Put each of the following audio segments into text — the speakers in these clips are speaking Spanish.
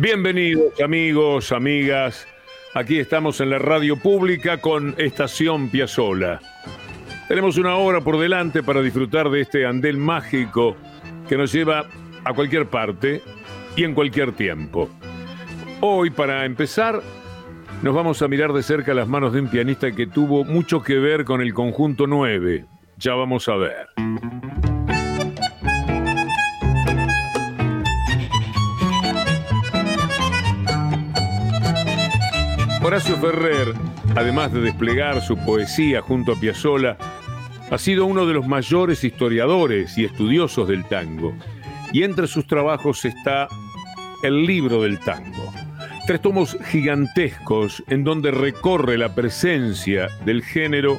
Bienvenidos amigos, amigas. Aquí estamos en la radio pública con Estación Piazzola. Tenemos una hora por delante para disfrutar de este andel mágico que nos lleva a cualquier parte y en cualquier tiempo. Hoy, para empezar, nos vamos a mirar de cerca las manos de un pianista que tuvo mucho que ver con el conjunto 9. Ya vamos a ver. Horacio Ferrer, además de desplegar su poesía junto a Piazzolla, ha sido uno de los mayores historiadores y estudiosos del tango. Y entre sus trabajos está El libro del tango. Tres tomos gigantescos en donde recorre la presencia del género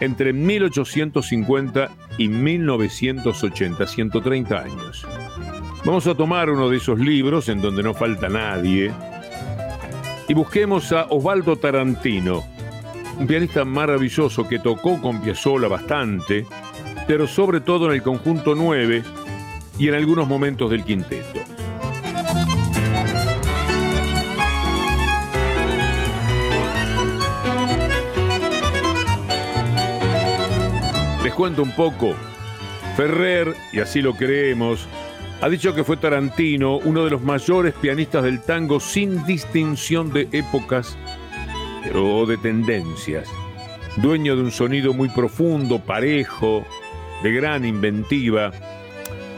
entre 1850 y 1980, 130 años. Vamos a tomar uno de esos libros en donde no falta nadie, y busquemos a Osvaldo Tarantino, un pianista maravilloso que tocó con Piazzolla bastante, pero sobre todo en el conjunto 9 y en algunos momentos del quinteto. Les cuento un poco. Ferrer, y así lo creemos, ha dicho que fue Tarantino uno de los mayores pianistas del tango sin distinción de épocas o de tendencias. Dueño de un sonido muy profundo, parejo, de gran inventiva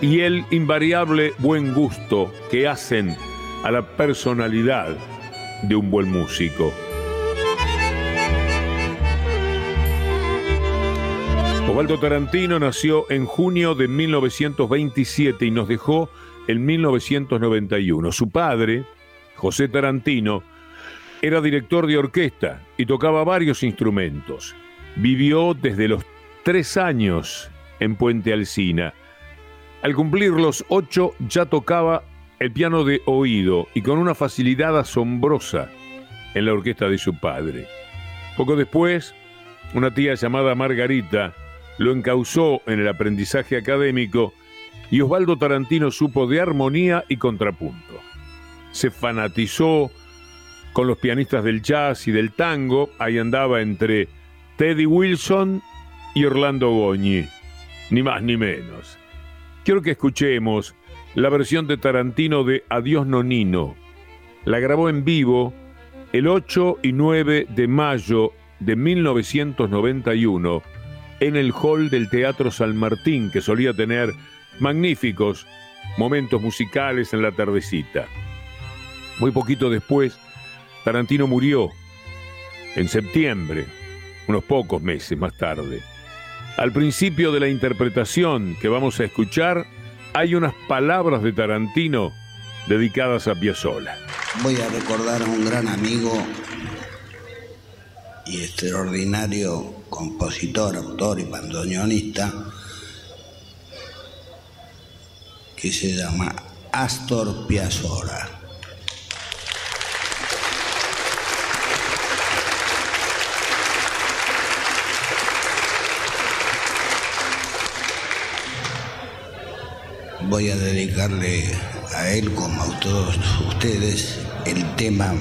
y el invariable buen gusto que hacen a la personalidad de un buen músico. Osvaldo Tarantino nació en junio de 1927 y nos dejó en 1991. Su padre, José Tarantino, era director de orquesta y tocaba varios instrumentos. Vivió desde los tres años en Puente Alsina. Al cumplir los ocho ya tocaba el piano de oído y con una facilidad asombrosa en la orquesta de su padre. Poco después, una tía llamada Margarita lo encausó en el aprendizaje académico y Osvaldo Tarantino supo de armonía y contrapunto. Se fanatizó con los pianistas del jazz y del tango, ahí andaba entre Teddy Wilson y Orlando Goñi, ni más ni menos. Quiero que escuchemos la versión de Tarantino de Adiós Nonino. La grabó en vivo el 8 y 9 de mayo de 1991 en el hall del Teatro San Martín, que solía tener magníficos momentos musicales en la tardecita. Muy poquito después, Tarantino murió, en septiembre, unos pocos meses más tarde. Al principio de la interpretación que vamos a escuchar, hay unas palabras de Tarantino dedicadas a Piazzolla. Voy a recordar a un gran amigo y extraordinario compositor, autor y bandoneonista que se llama Astor Piazzolla. Voy a dedicarle a él como a todos ustedes el tema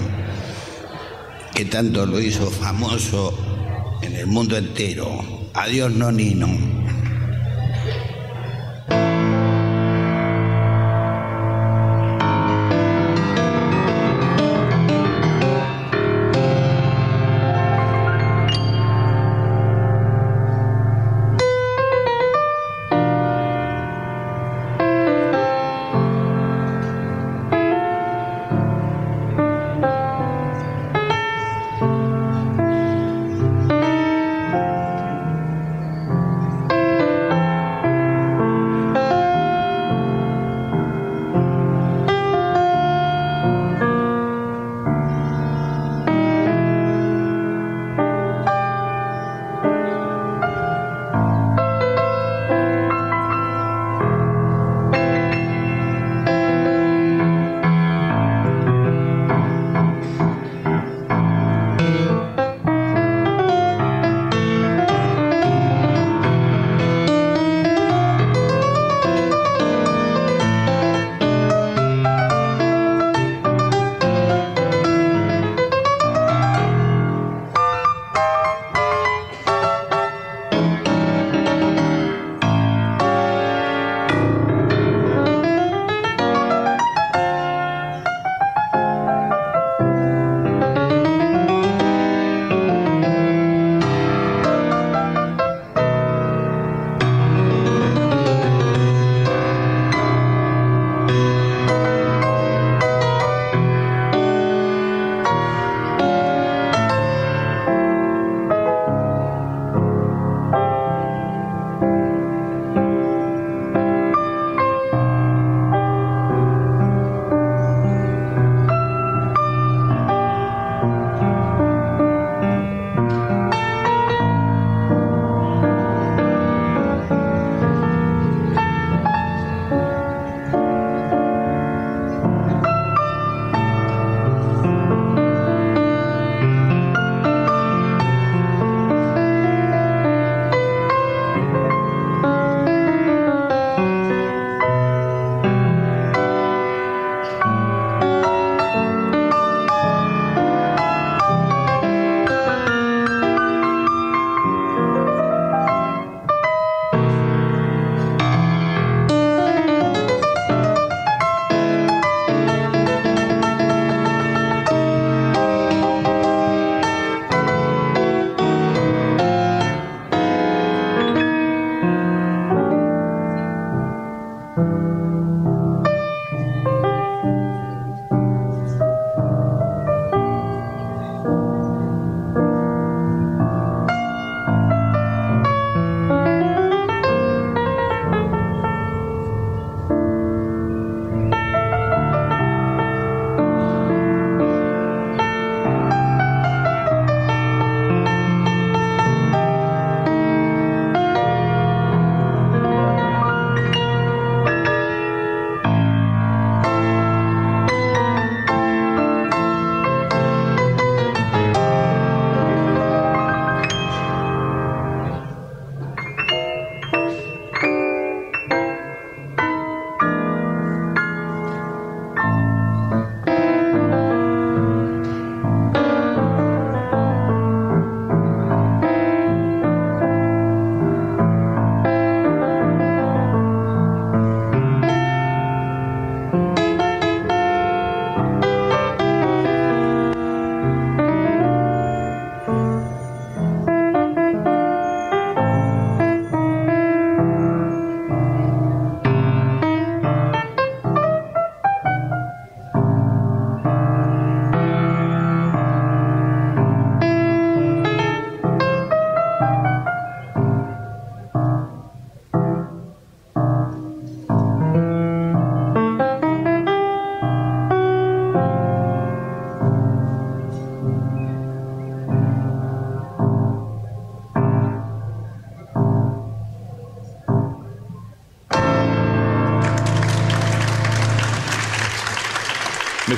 que tanto lo hizo famoso en el mundo entero. Adiós, Nonino.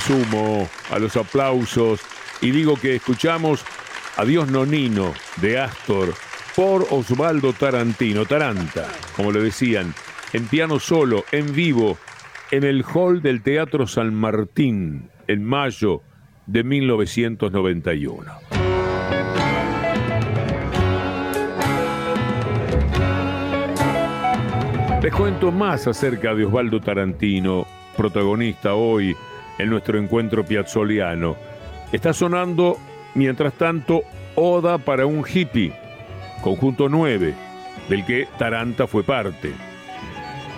Sumo a los aplausos y digo que escuchamos Adiós Nonino de Astor por Osvaldo Tarantino, Taranta, como le decían, en piano solo, en vivo, en el hall del Teatro San Martín, en mayo de 1991. Les cuento más acerca de Osvaldo Tarantino, protagonista hoy en nuestro encuentro piazzoliano. Está sonando, mientras tanto, Oda para un hippie, conjunto 9, del que Taranta fue parte.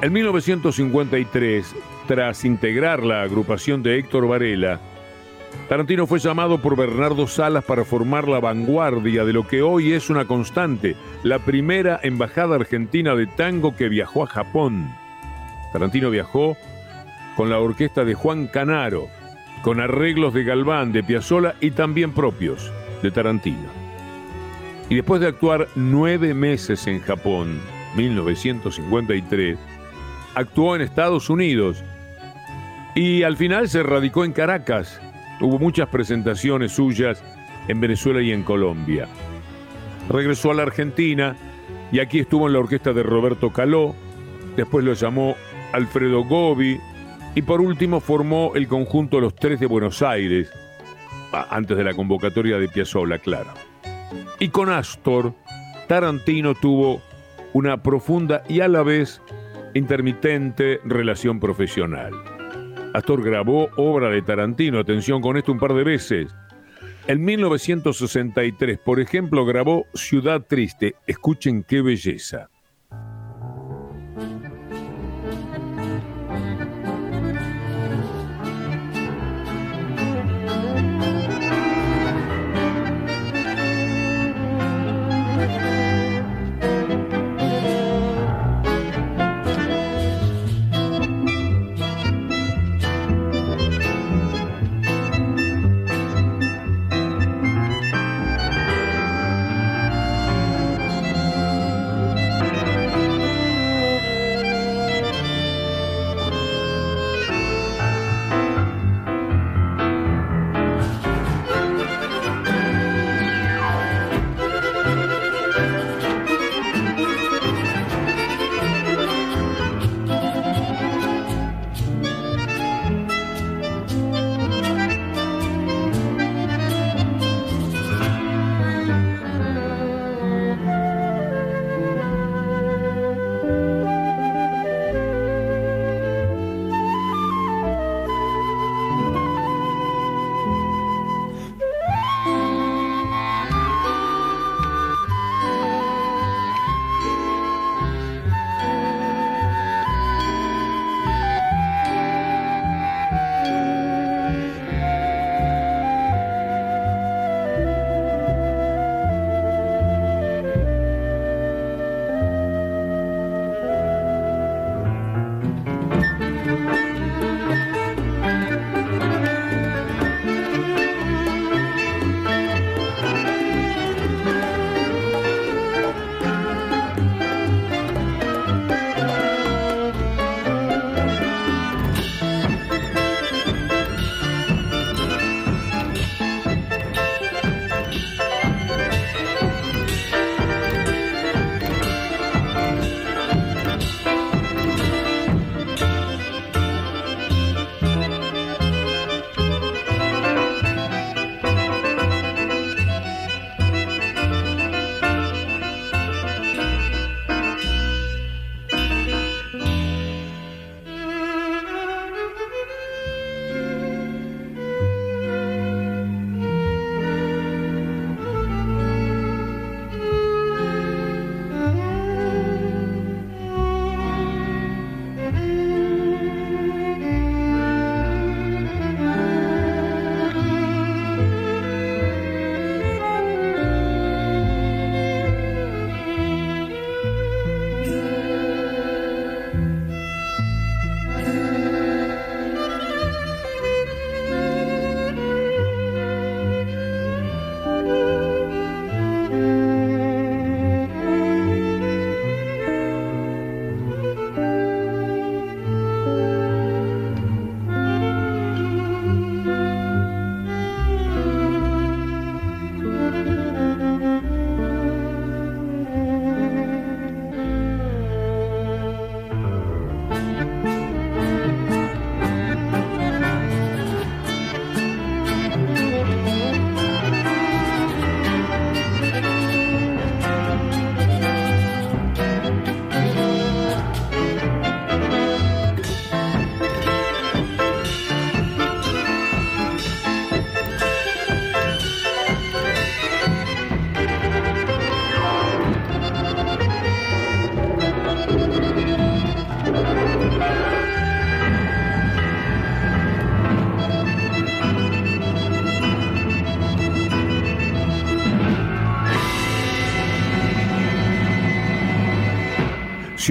En 1953, tras integrar la agrupación de Héctor Varela, Tarantino fue llamado por Bernardo Salas para formar la vanguardia de lo que hoy es una constante, la primera embajada argentina de tango que viajó a Japón. Tarantino viajó con la orquesta de Juan Canaro, con arreglos de Galván, de Piazzolla y también propios de Tarantino. Y después de actuar nueve meses en Japón, 1953, actuó en Estados Unidos y al final se radicó en Caracas. Hubo muchas presentaciones suyas en Venezuela y en Colombia. Regresó a la Argentina y aquí estuvo en la orquesta de Roberto Caló, después lo llamó Alfredo Gobi, y por último formó el conjunto Los Tres de Buenos Aires, antes de la convocatoria de Piazzolla, claro. Y con Astor, Tarantino tuvo una profunda y a la vez intermitente relación profesional. Astor grabó obra de Tarantino, atención con esto un par de veces. En 1963, por ejemplo, grabó Ciudad Triste. Escuchen qué belleza.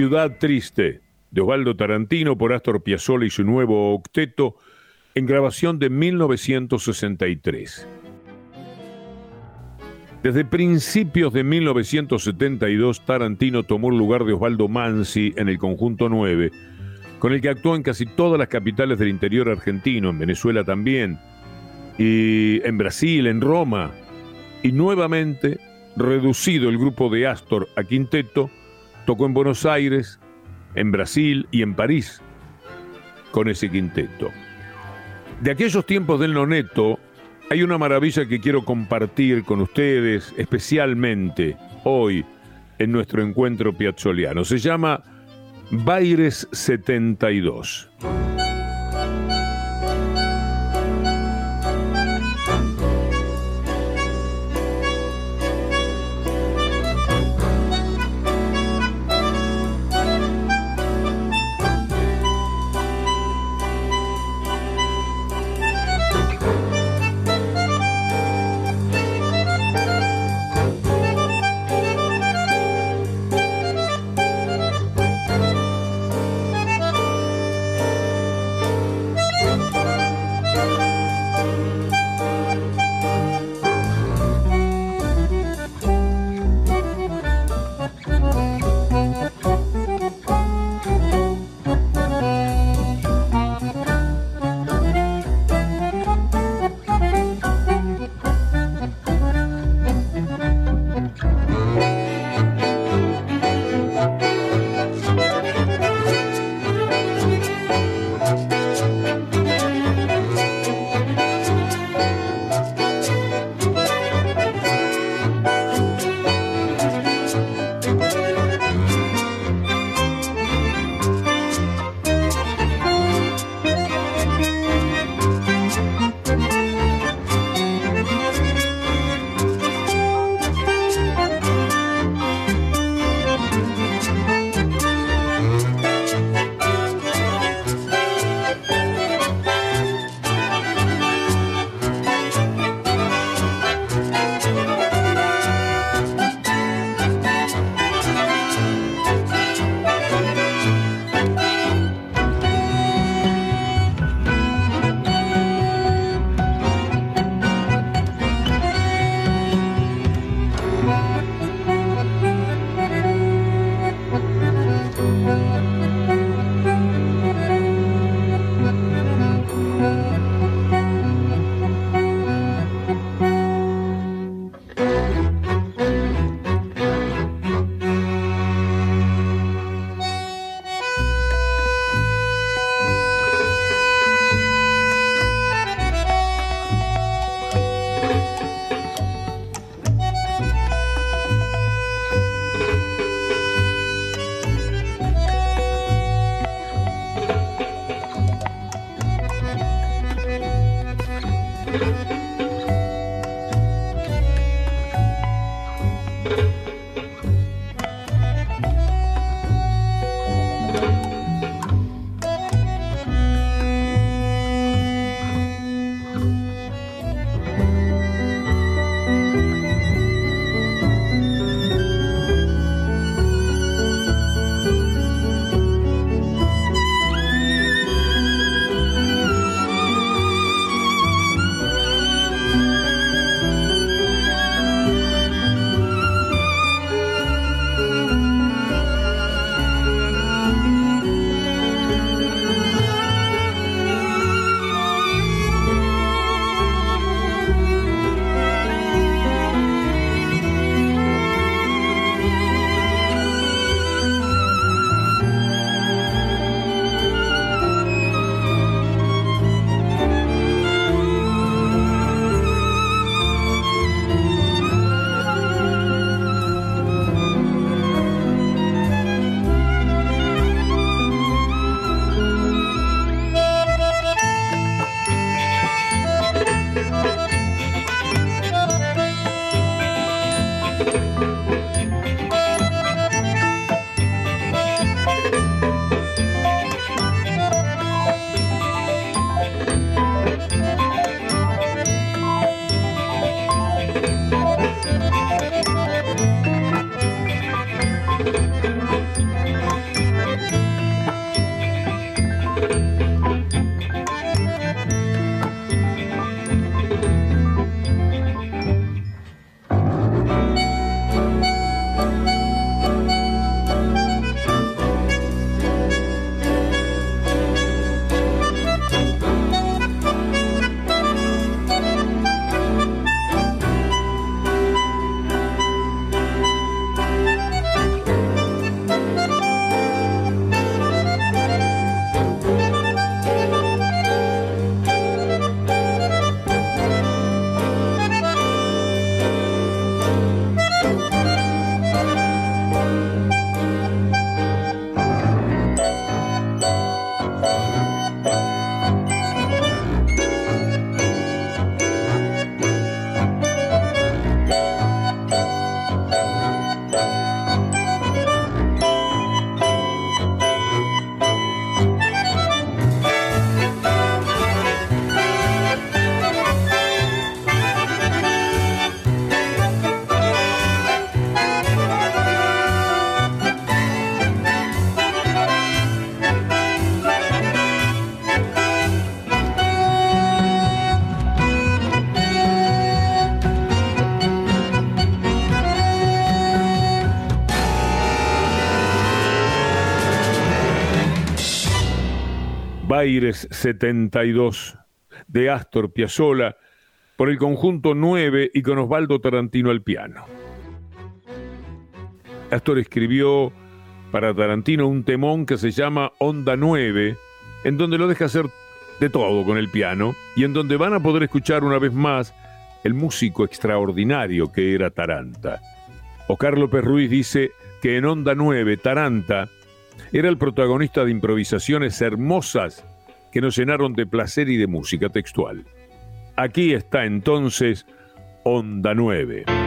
Ciudad Triste, de Osvaldo Tarantino por Astor Piazzolla y su nuevo octeto, en grabación de 1963. Desde principios de 1972, Tarantino tomó el lugar de Osvaldo Mansi en el conjunto 9, con el que actuó en casi todas las capitales del interior argentino, en Venezuela también, y en Brasil, en Roma, y nuevamente, reducido el grupo de Astor a quinteto, tocó en Buenos Aires, en Brasil y en París con ese quinteto. De aquellos tiempos del noneto, hay una maravilla que quiero compartir con ustedes, especialmente hoy en nuestro encuentro piazzoliano. Se llama Baires 72. Baires 72 de Astor Piazzolla por el conjunto 9 y con Osvaldo Tarantino al piano. Astor escribió para Tarantino un temón que se llama Onda 9, en donde lo deja hacer de todo con el piano y en donde van a poder escuchar una vez más el músico extraordinario que era Taranta. Oscar López Ruiz dice que en Onda 9, Taranta era el protagonista de improvisaciones hermosas que nos llenaron de placer y de música textual. Aquí está entonces Onda 9.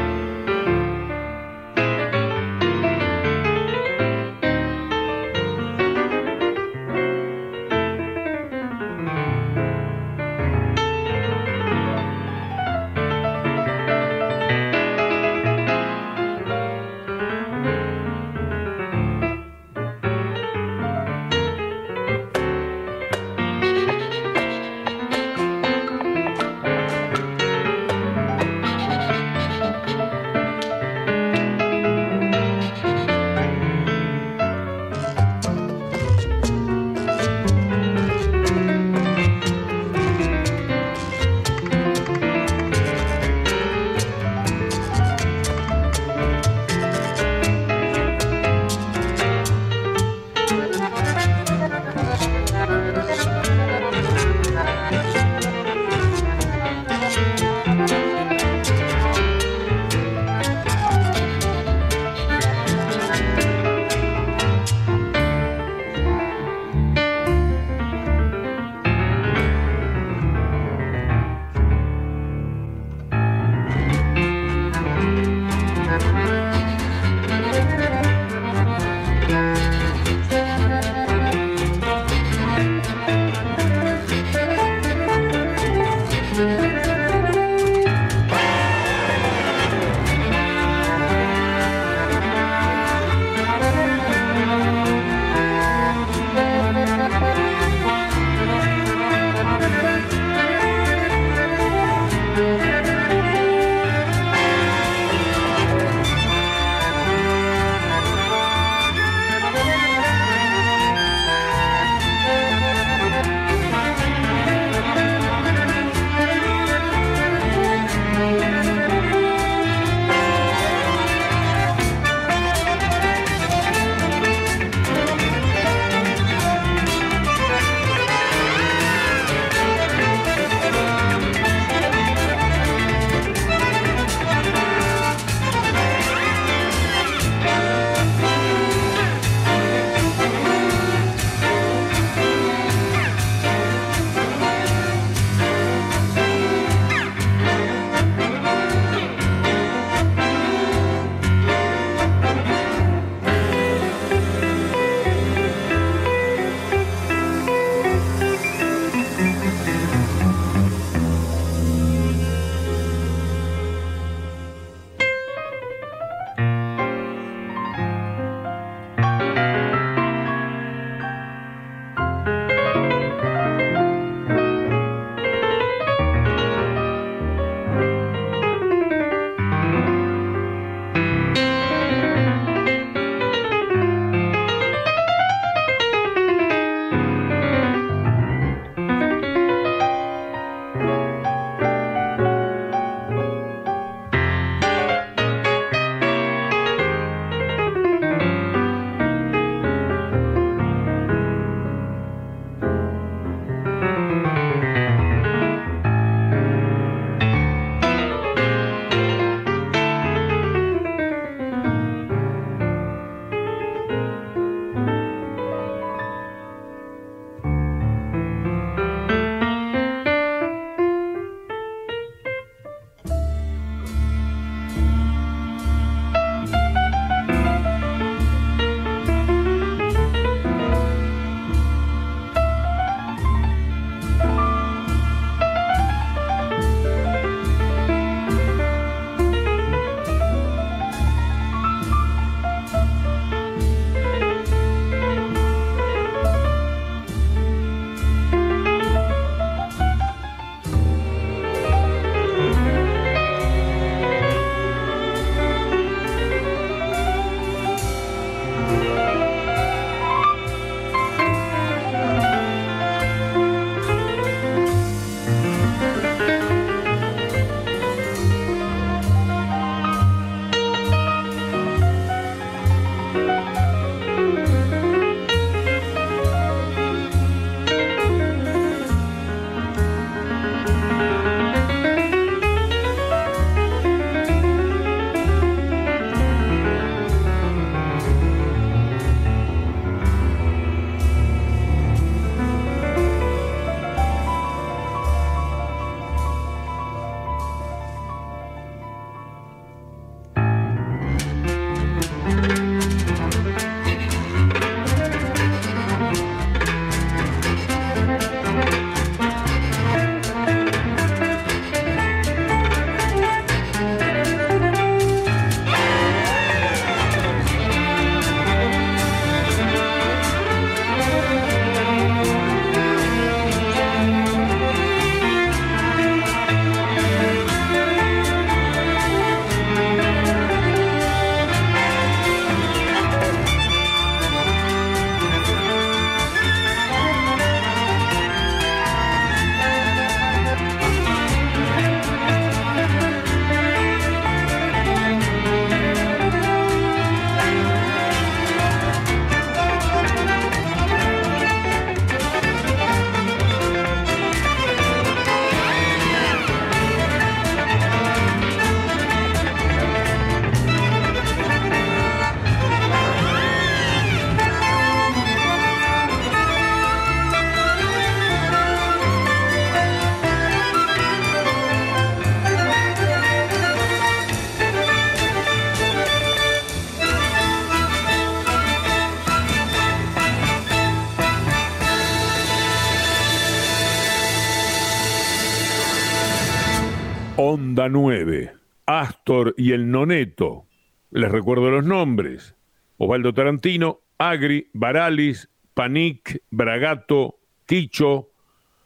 Y el Noneto. Les recuerdo los nombres. Osvaldo Tarantino, Agri, Baralis, Panic, Bragato, Quicho,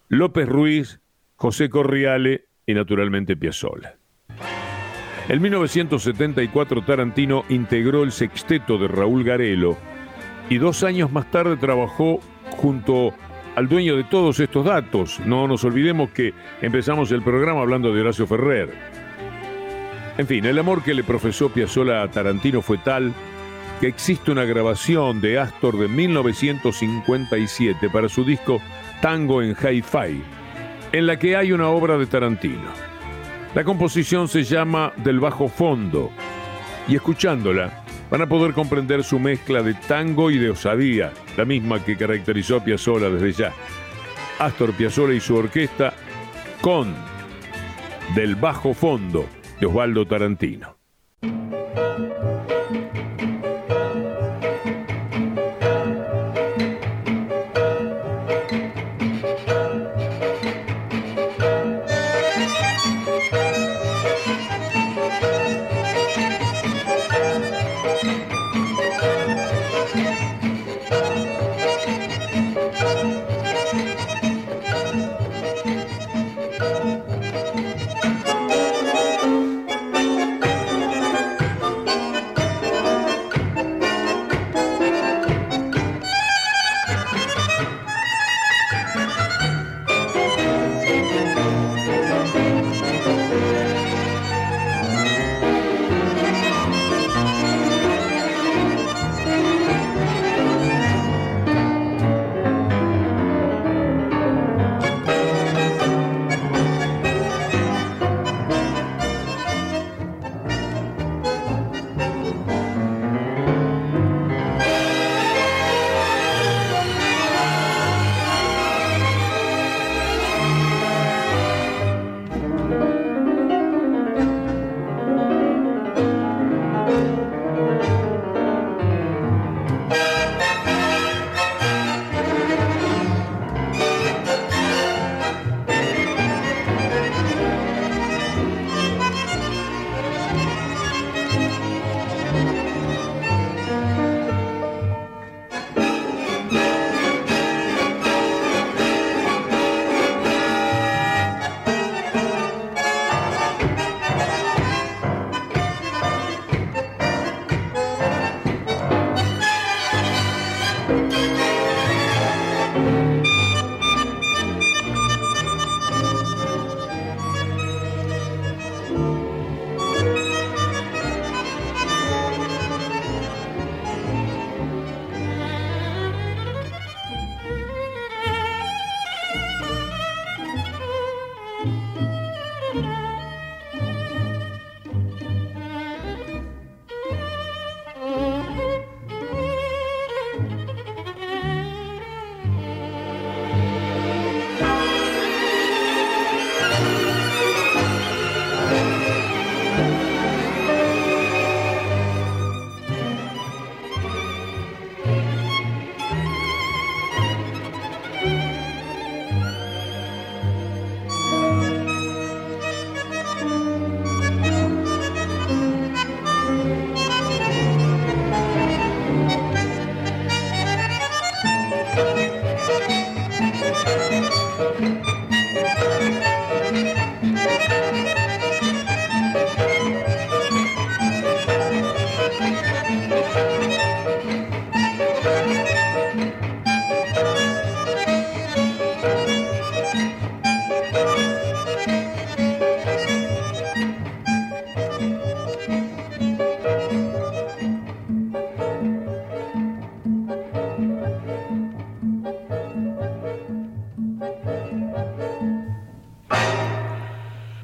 López Ruiz, José Corriale y naturalmente Piazzolla. En 1974 Tarantino integró el sexteto de Raúl Garelo y dos años más tarde trabajó junto al dueño de todos estos datos. No nos olvidemos que empezamos el programa hablando de Horacio Ferrer. En fin, el amor que le profesó Piazzolla a Tarantino fue tal que existe una grabación de Astor de 1957 para su disco Tango en Hi-Fi, en la que hay una obra de Tarantino. La composición se llama Del bajo fondo y escuchándola van a poder comprender su mezcla de tango y de osadía, la misma que caracterizó a Piazzolla desde ya. Astor Piazzolla y su orquesta con Del bajo fondo de Osvaldo Tarantino.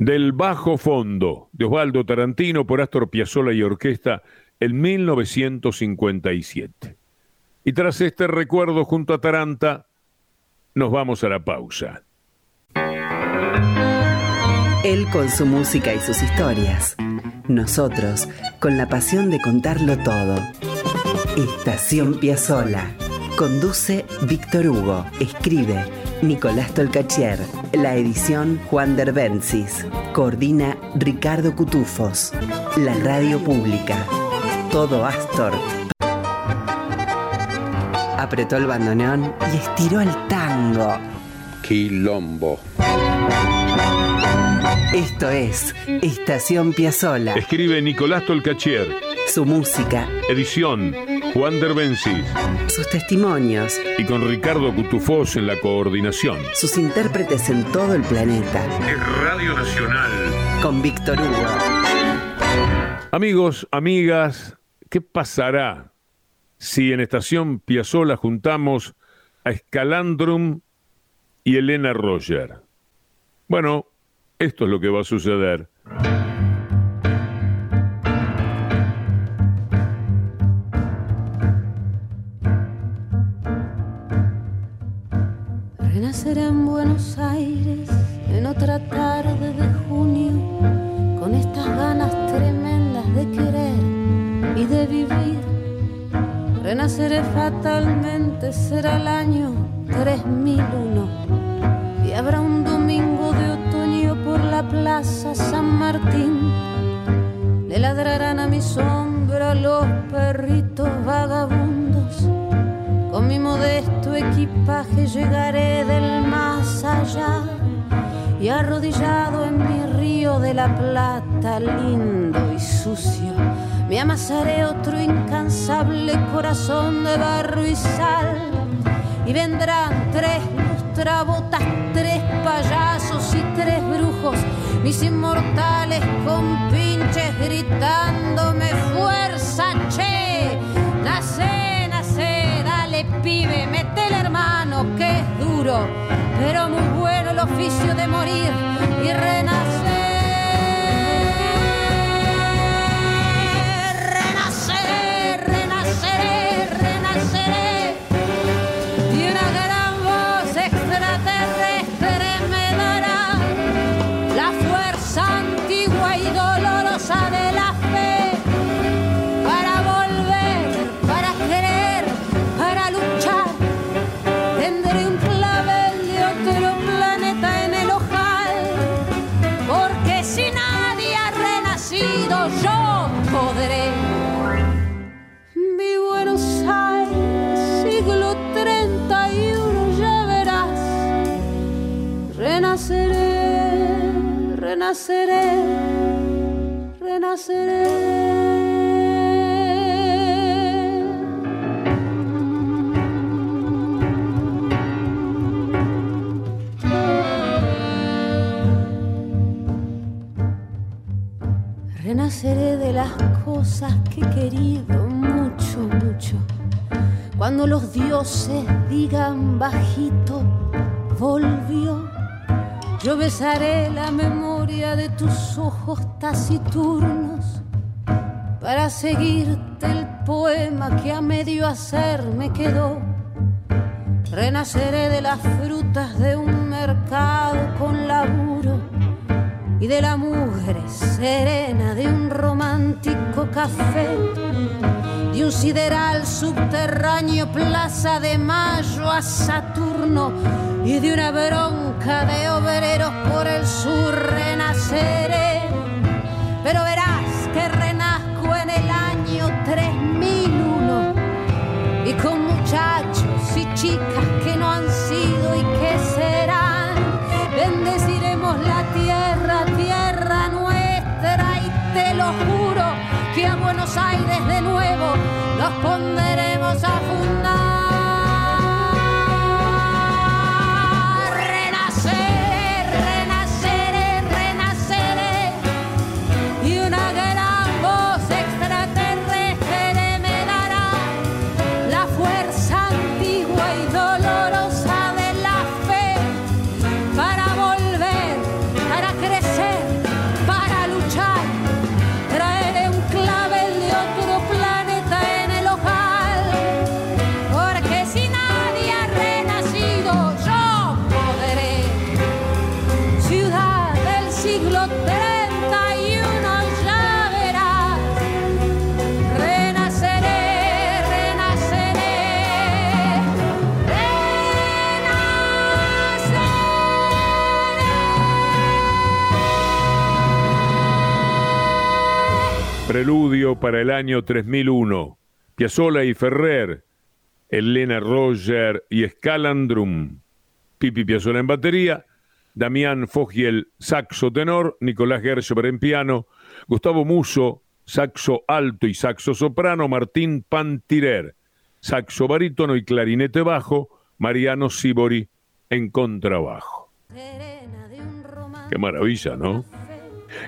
Del bajo fondo de Osvaldo Tarantino por Astor Piazzolla y Orquesta en 1957. Y tras este recuerdo junto a Taranta, nos vamos a la pausa. Él con su música y sus historias. Nosotros con la pasión de contarlo todo. Estación Piazzolla. Conduce Víctor Hugo. Escribe Nicolás Tolcachier. La edición Juan Derbencis. Coordina Ricardo Cutufos. La radio pública. Todo Astor. Apretó el bandoneón y estiró el tango. Quilombo. Esto es Estación Piazzola. Escribe Nicolás Tolcachier. Su música. Edición Juan Derbencis. Sus testimonios. Y con Ricardo Cutufós en la coordinación. Sus intérpretes en todo el planeta. Es Radio Nacional. Con Víctor Hugo. Amigos, amigas, ¿qué pasará si en Estación Piazzola juntamos a Escalandrum y Elena Roger? Bueno, esto es lo que va a suceder. Renaceré fatalmente, será el año 3001 y habrá un domingo de otoño por la plaza San Martín. Le ladrarán a mi sombra los perritos vagabundos. Con mi modesto equipaje llegaré del más allá y arrodillado en mi río de la plata, lindo y sucio, me amasaré otro incansable corazón de barro y sal. Y vendrán tres lustrabotas, tres payasos y tres brujos, mis inmortales compinches gritándome fuerza, che, nace, nace, dale pibe, metele hermano, que es duro, pero muy bueno el oficio de morir y renacer. Renaceré. De las cosas que he querido mucho, mucho. Cuando los dioses digan bajito, volvió. Yo besaré la memoria de tus ojos taciturnos para seguirte el poema que a medio hacer me quedó. Renaceré de las frutas de un mercado con laburo y de la mugre serena de un romántico café, de un sideral subterráneo plaza de mayo a Saturno y de una bronca de obreros por el sur renaceré. Pero verás que Preludio para el año 3001. Piazzolla y Ferrer, Elena Roger y Scalandrum. Pipi Piazzolla en batería, Damián Fogiel, saxo tenor, Nicolás Gershover en piano, Gustavo Muso, saxo alto y saxo soprano, Martín Pantirer, saxo barítono y clarinete bajo, Mariano Sibori en contrabajo. Qué maravilla, ¿no?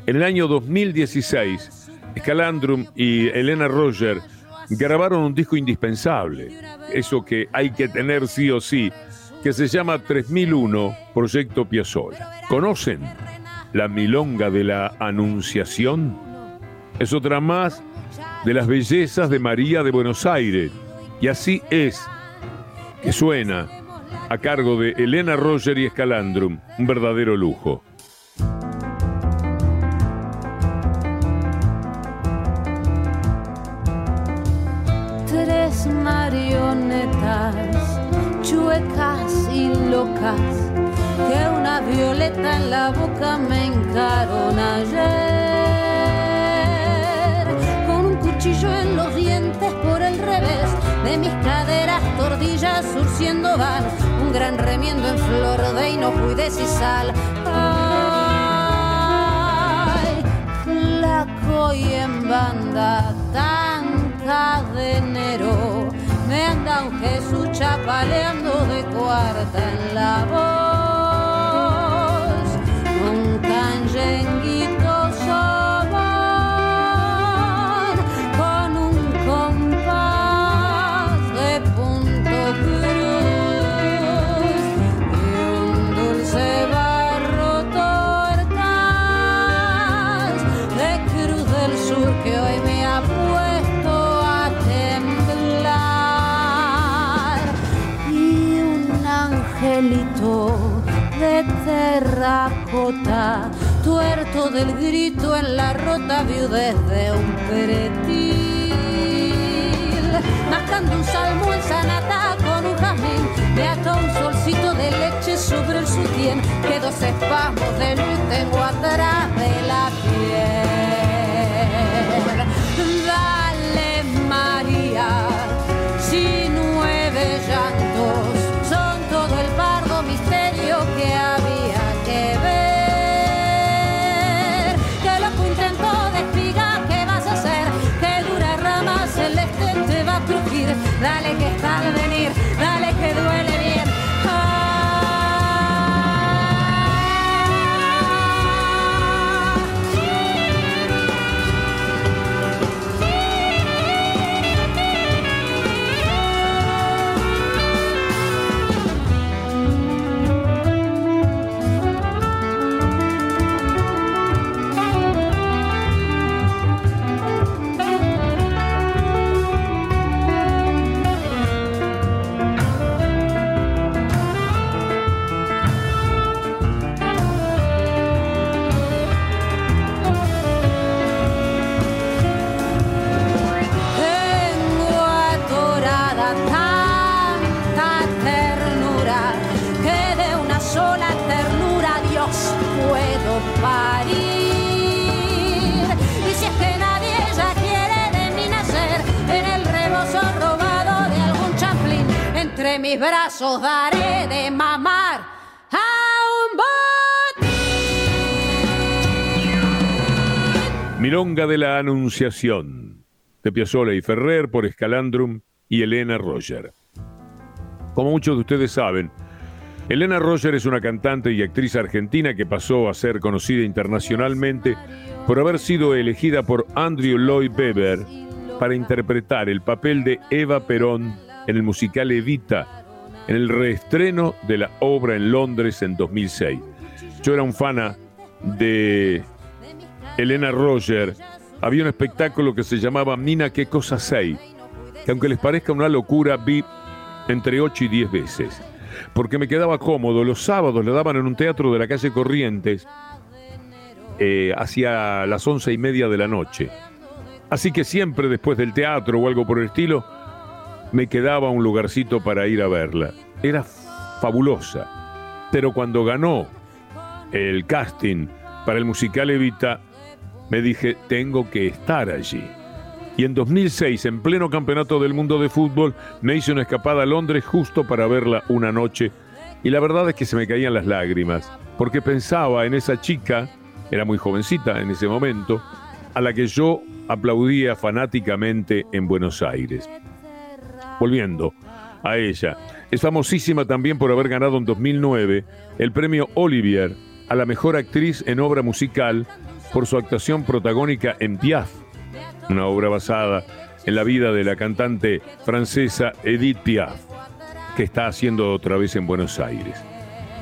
En el año 2016, Scalandrum y Elena Roger grabaron un disco indispensable, eso que hay que tener sí o sí, que se llama 3001 Proyecto Piazzolla. ¿Conocen la milonga de la Anunciación? Es otra más de las bellezas de María de Buenos Aires. Y así es que suena a cargo de Elena Roger y Escalandrum, un verdadero lujo. Que una violeta en la boca me encaron ayer. Con un cuchillo en los dientes por el revés de mis caderas tordillas surciendo van un gran remiendo en flor de hinojo y de sal. Ay flaco y en banda tan cadenero me anda un Jesús chapaleando de cuarta en la voz, un terracota tuerto del grito en la rota viudez de un peretil. Mascando un salmo en sanata con un jazmín me ató un solcito de leche sobre el sutién que dos espasmos de luz tengo atrás de la piel. Dale María mis brazos daré de mamar a un botín. Milonga de la Anunciación, de Piazzolla y Ferrer por Escalandrum y Elena Roger. Como muchos de ustedes saben, Elena Roger es una cantante y actriz argentina que pasó a ser conocida internacionalmente por haber sido elegida por Andrew Lloyd Webber para interpretar el papel de Eva Perón en el musical Evita, en el reestreno de la obra en Londres en 2006. Yo era un fana de Elena Roger, había un espectáculo que se llamaba Mina qué cosa sei, que aunque les parezca una locura, vi entre 8 y 10 veces, porque me quedaba cómodo. Los sábados le daban en un teatro de la calle Corrientes eh, hacia las once y media de la noche. Así que siempre después del teatro o algo por el estilo, me quedaba un lugarcito para ir a verla. Era fabulosa. Pero cuando ganó el casting para el musical Evita, me dije, tengo que estar allí. Y en 2006, en pleno campeonato del mundo de fútbol, me hice una escapada a Londres justo para verla una noche. Y la verdad es que se me caían las lágrimas, porque pensaba en esa chica, era muy jovencita en ese momento, a la que yo aplaudía fanáticamente en Buenos Aires. Volviendo a ella, es famosísima también por haber ganado en 2009 el premio Olivier a la mejor actriz en obra musical por su actuación protagónica en Piaf, una obra basada en la vida de la cantante francesa Edith Piaf, que está haciendo otra vez en Buenos Aires.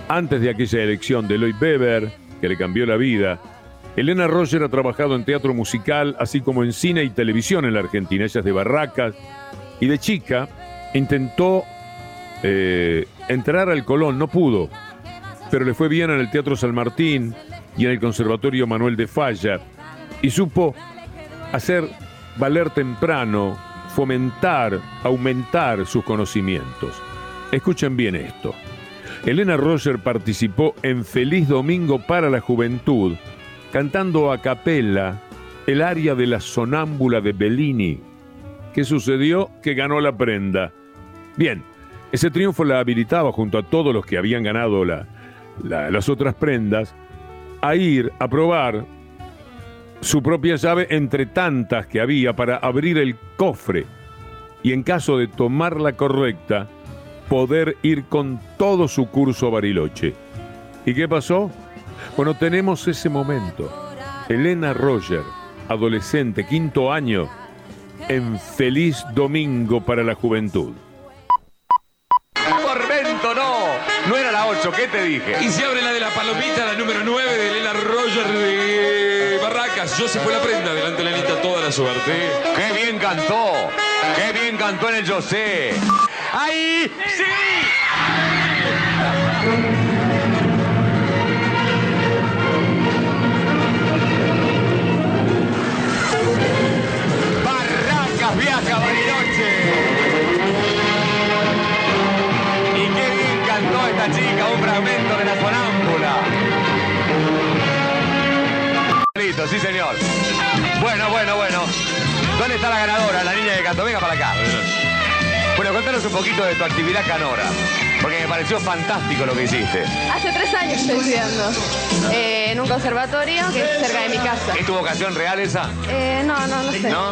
Antes de aquella elección de Lloyd Webber, que le cambió la vida, Elena Roger ha trabajado en teatro musical, así como en cine y televisión en la Argentina. Ella es de Barracas y de chica intentó eh, entrar al Colón, no pudo, pero le fue bien en el Teatro San Martín y en el Conservatorio Manuel de Falla y supo hacer valer temprano, fomentar, aumentar sus conocimientos. Escuchen bien esto. Elena Roger participó en Feliz Domingo para la Juventud, cantando a capella el aria de la sonámbula de Bellini. ¿Qué sucedió? Que ganó la prenda. Bien, ese triunfo la habilitaba junto a todos los que habían ganado las otras prendas a ir a probar su propia llave entre tantas que había para abrir el cofre y en caso de tomar la correcta, poder ir con todo su curso a Bariloche. ¿Y qué pasó? Bueno, tenemos ese momento. Elena Roger, adolescente, quinto año, en Feliz Domingo para la Juventud. Tormento, no. No era la 8, ¿qué te dije? Y se abre la de la palomita, la número 9 de Elena Roger de Barracas. Yo se fue la prenda delante de Lenita toda la suerte. ¡Qué bien cantó! ¡Qué bien cantó en el Yo sé! ¡Ahí! ¡Sí! Venga para acá. Bueno, contanos un poquito de tu actividad canora, porque me pareció fantástico lo que hiciste. Hace tres años estoy estudiando eh, en un conservatorio que es cerca de mi casa. ¿Es tu vocación real esa? Eh, no, no, no sé. ¿No?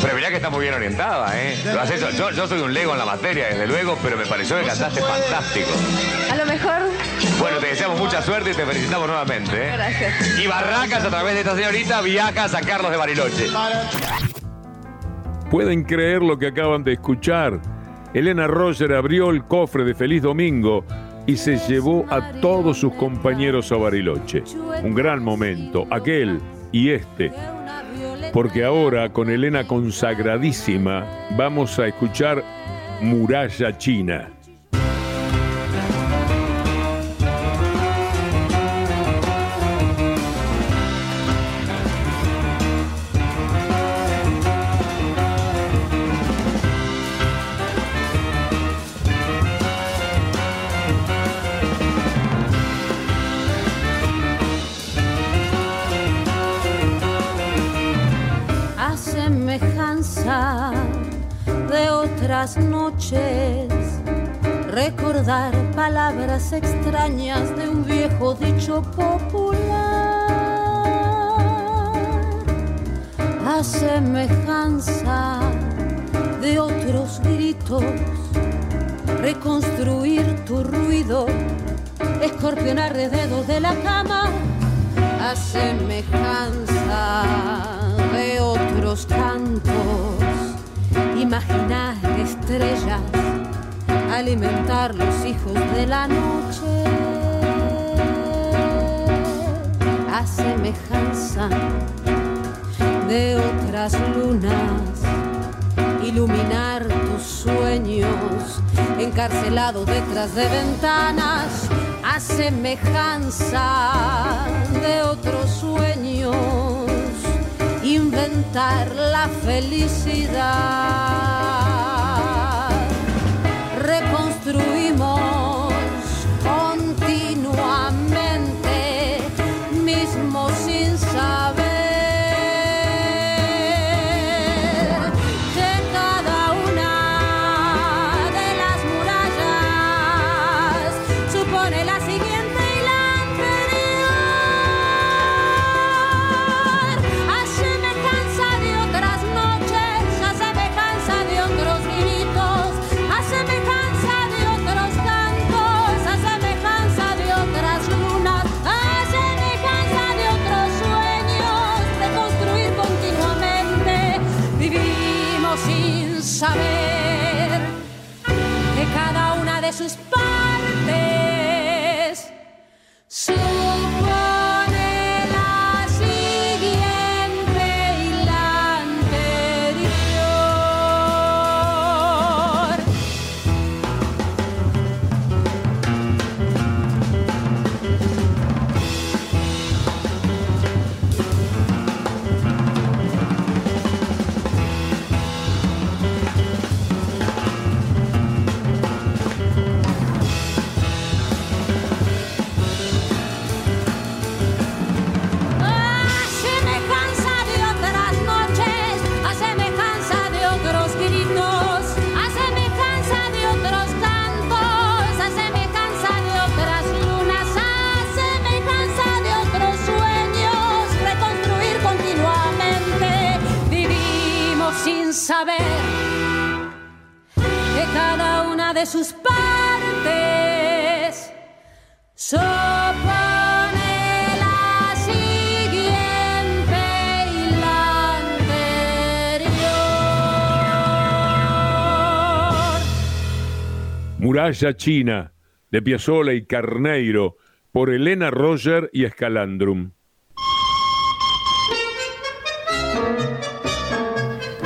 Pero mirá que está muy bien orientada, ¿eh? Lo has hecho. Yo, yo soy un lego en la materia, desde luego, pero me pareció que cantaste fantástico. A lo mejor. Bueno, te deseamos mucha suerte y te felicitamos nuevamente, ¿eh? Gracias. Y Barracas, a través de esta señorita, viaja a San Carlos de Bariloche. ¿Pueden creer lo que acaban de escuchar? Elena Roger abrió el cofre de Feliz Domingo y se llevó a todos sus compañeros a Bariloche. Un gran momento, aquel y este. Porque ahora, con Elena consagradísima, vamos a escuchar Muralla China. Semejanza de otras noches, recordar palabras extrañas de un viejo dicho popular, a semejanza de otros gritos, reconstruir tu ruido, escorpión alrededor de la cama. A semejanza de otros cantos, imaginar estrellas, alimentar los hijos de la noche, a semejanza de otras lunas, iluminar tus sueños, encarcelado detrás de ventanas, a semejanza de otros sueños, inventar la felicidad. Reconstruimos sus partes Muralla China, de Piazzolla y Carneiro, por Elena Roger y Escalandrum.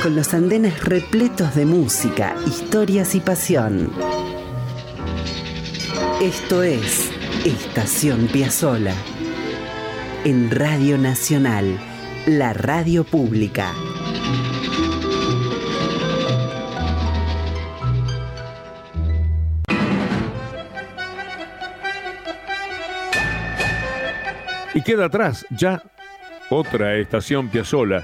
Con los andenes repletos de música, historias y pasión. Esto es Estación Piazzola. En Radio Nacional, la radio pública. Y queda atrás ya otra estación Piazzola.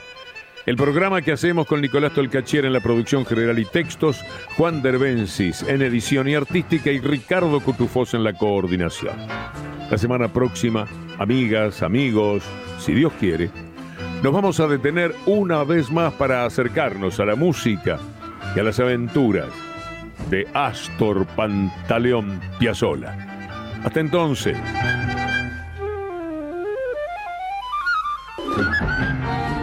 El programa que hacemos con Nicolás Tolcachier en la producción general y textos, Juan Derbensis en edición y artística y Ricardo Cutufós en la coordinación. La semana próxima, amigas, amigos, si Dios quiere, nos vamos a detener una vez más para acercarnos a la música y a las aventuras de Astor Pantaleón Piazzola. Hasta entonces. Thank you.